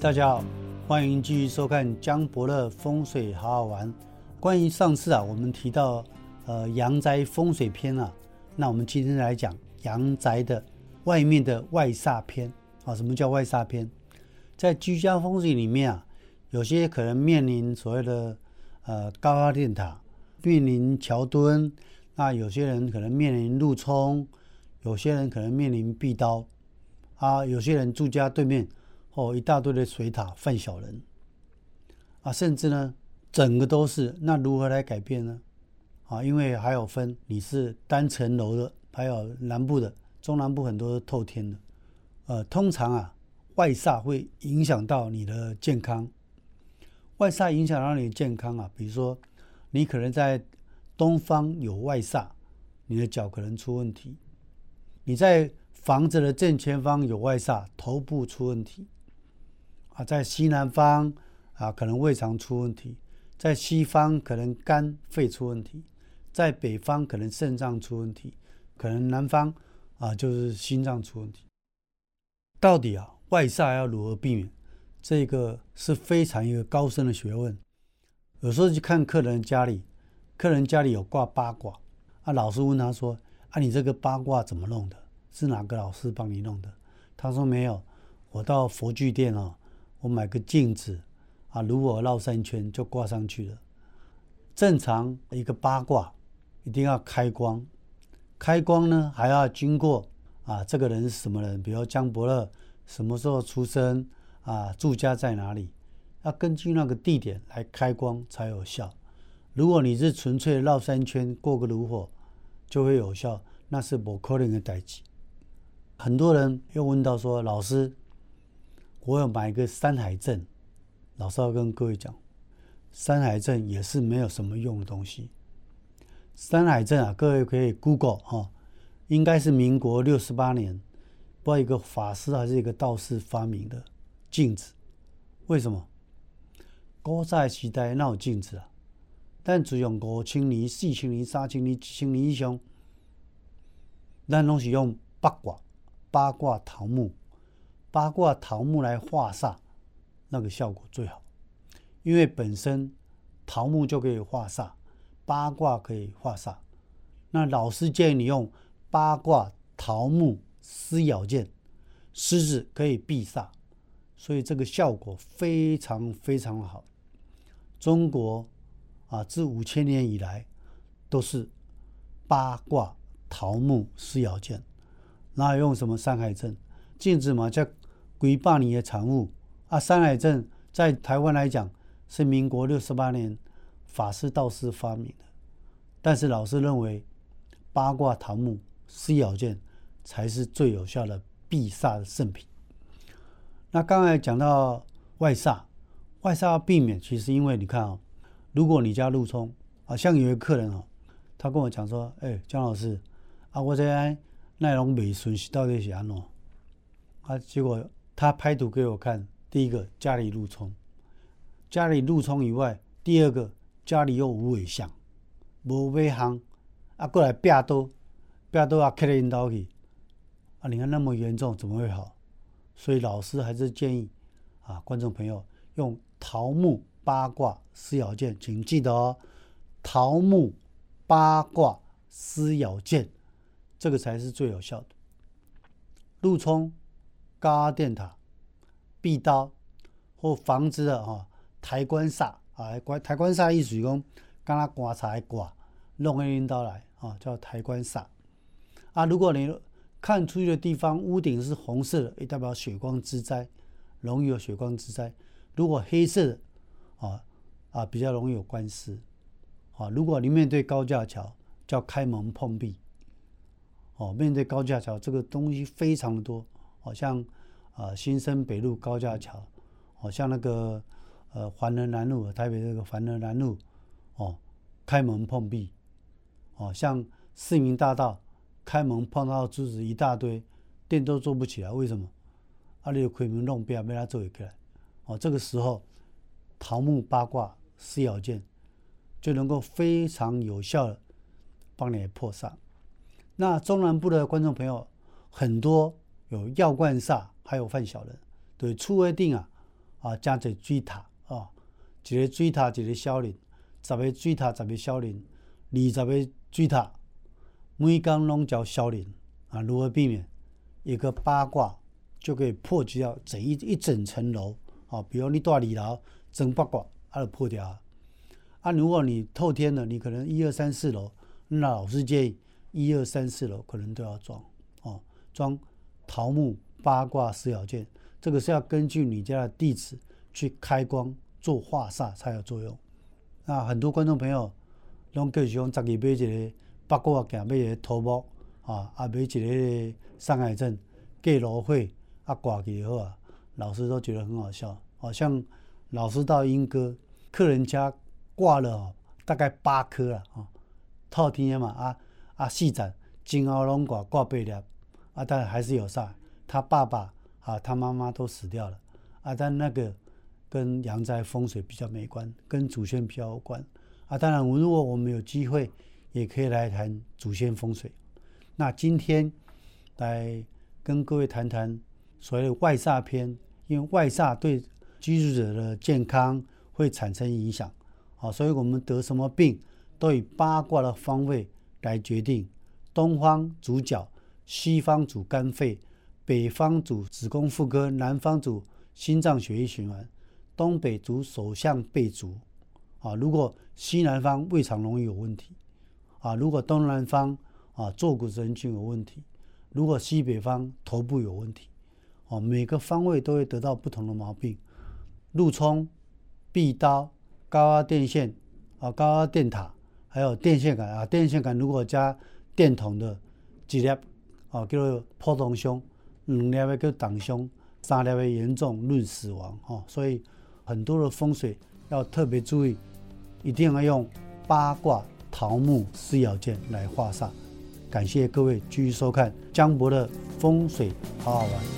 大家好，欢迎继续收看江伯乐风水好好玩。关于上次啊，我们提到呃阳宅风水篇啊，那我们今天来讲阳宅的外面的外煞篇啊。什么叫外煞篇？在居家风水里面啊，有些可能面临所谓的呃高压电塔，面临桥墩，那有些人可能面临路冲，有些人可能面临壁刀啊，有些人住家对面。哦，一大堆的水塔犯小人啊，甚至呢，整个都是。那如何来改变呢？啊，因为还有分，你是单层楼的，还有南部的，中南部很多透天的。呃，通常啊，外煞会影响到你的健康。外煞影响到你的健康啊，比如说你可能在东方有外煞，你的脚可能出问题；你在房子的正前方有外煞，头部出问题。啊，在西南方啊，可能胃肠出问题；在西方可能肝肺出问题；在北方可能肾脏出问题；可能南方啊就是心脏出问题。到底啊，外煞要如何避免？这个是非常一个高深的学问。有时候去看客人家里，客人家里有挂八卦，啊，老师问他说：“啊，你这个八卦怎么弄的？是哪个老师帮你弄的？”他说：“没有，我到佛具店哦。”我买个镜子，啊，如果绕三圈就挂上去了。正常一个八卦一定要开光，开光呢还要经过啊，这个人是什么人？比如江伯乐什么时候出生啊？住家在哪里？要根据那个地点来开光才有效。如果你是纯粹绕三圈过个炉火就会有效，那是不可能的代际。很多人又问到说，老师。我要买一个山海镇，老师要跟各位讲，山海镇也是没有什么用的东西。山海镇啊，各位可以 Google 哈，应该是民国六十八年，不一个法师还是一个道士发明的镜子。为什么？古早时代哪有镜子啊？但只用五千年、四千年、三千年、七千年以上，咱拢是用八卦、八卦桃木。八卦桃木来化煞，那个效果最好，因为本身桃木就可以化煞，八卦可以化煞。那老师建议你用八卦桃木撕咬剑，狮子可以避煞，所以这个效果非常非常好。中国啊，自五千年以来都是八卦桃木撕咬剑，那用什么山海镇镜子嘛，叫。几百年的产物啊！山海镇在台湾来讲是民国六十八年法师道士发明的，但是老师认为八卦桃木撕咬剑才是最有效的避煞的圣品。那刚才讲到外煞，外煞要避免，其实因为你看啊，如果你家路冲啊，像有一个客人哦，他跟我讲说：“哎，江老师啊，我这内容未顺是到底是安怎？”啊，结果。他拍图给我看，第一个家里路冲，家里路冲以外，第二个家里又无尾相，无尾行，啊过来壁刀，壁刀啊刻了引刀去，啊你看那么严重，怎么会好？所以老师还是建议啊观众朋友用桃木八卦撕咬剑，请记得哦，桃木八卦撕咬剑，这个才是最有效的。路冲。高压电塔、壁刀或房子的哈抬棺煞啊，抬抬棺煞意思是讲，刚刚棺材挂弄一拎刀来啊，叫抬棺煞啊。如果你看出去的地方屋顶是红色的，也代表血光之灾，容易有血光之灾。如果黑色的啊啊，比较容易有官司啊。如果你面对高架桥，叫开门碰壁哦。面对高架桥，这个东西非常的多。好像啊，新生北路高架桥，好像那个呃环仁南路，台北这个环仁南路，哦，开门碰壁，哦，像市民大道开门碰到柱子一大堆，电都做不起来，为什么？啊，你开门弄壁，没他做起来，哦，这个时候桃木八卦四爻剑就能够非常有效的帮你破煞。那中南部的观众朋友很多。有药罐煞，还有犯小人，对，初二定啊，啊，加一水塔啊，一个水塔一个小人，十个水塔十个小人，二十个水塔，每工拢叫小人啊，如何避免一个八卦就可以破解掉整一一整层楼啊？比如你住二楼，整八卦它就破掉啊。啊，如果你透天的，你可能一二三四楼，那老师建议一二三四楼可能都要装哦，装桃木八卦四爻剑。这个是要根据你家的地址去开光做化煞才有作用。那很多观众朋友拢叫喜欢自己买一个八卦镜，买一个桃木啊，啊买一个上海镇盖楼会啊挂起好啊，老师都觉得很好笑。好像老师到英哥客人家挂了大概八颗了啊，套天嘛啊啊四盏前后拢挂挂八粒啊，但还是有煞。他爸爸。啊，他妈妈都死掉了啊！但那个跟阳宅风水比较没关，跟祖先比较有关啊。当然，我如果我们有机会，也可以来谈祖先风水。那今天来跟各位谈谈所谓的外煞篇，因为外煞对居住者的健康会产生影响啊，所以我们得什么病都以八卦的方位来决定。东方主脚，西方主肝肺。北方主子宫妇科，南方主心脏血液循环，东北主手相背足，啊，如果西南方胃肠容易有问题，啊，如果东南方啊坐骨神经有问题，如果西北方头部有问题，哦，每个方位都会得到不同的毛病。路冲、壁刀、高压电线啊，高压电塔，还有电线杆啊，电线杆如果加电筒的几粒哦，叫做破洞胸。两粒的叫挡凶，三粒的严重论死亡哦，所以很多的风水要特别注意，一定要用八卦桃木四爻剑来画煞。感谢各位继续收看江博的风水好好玩。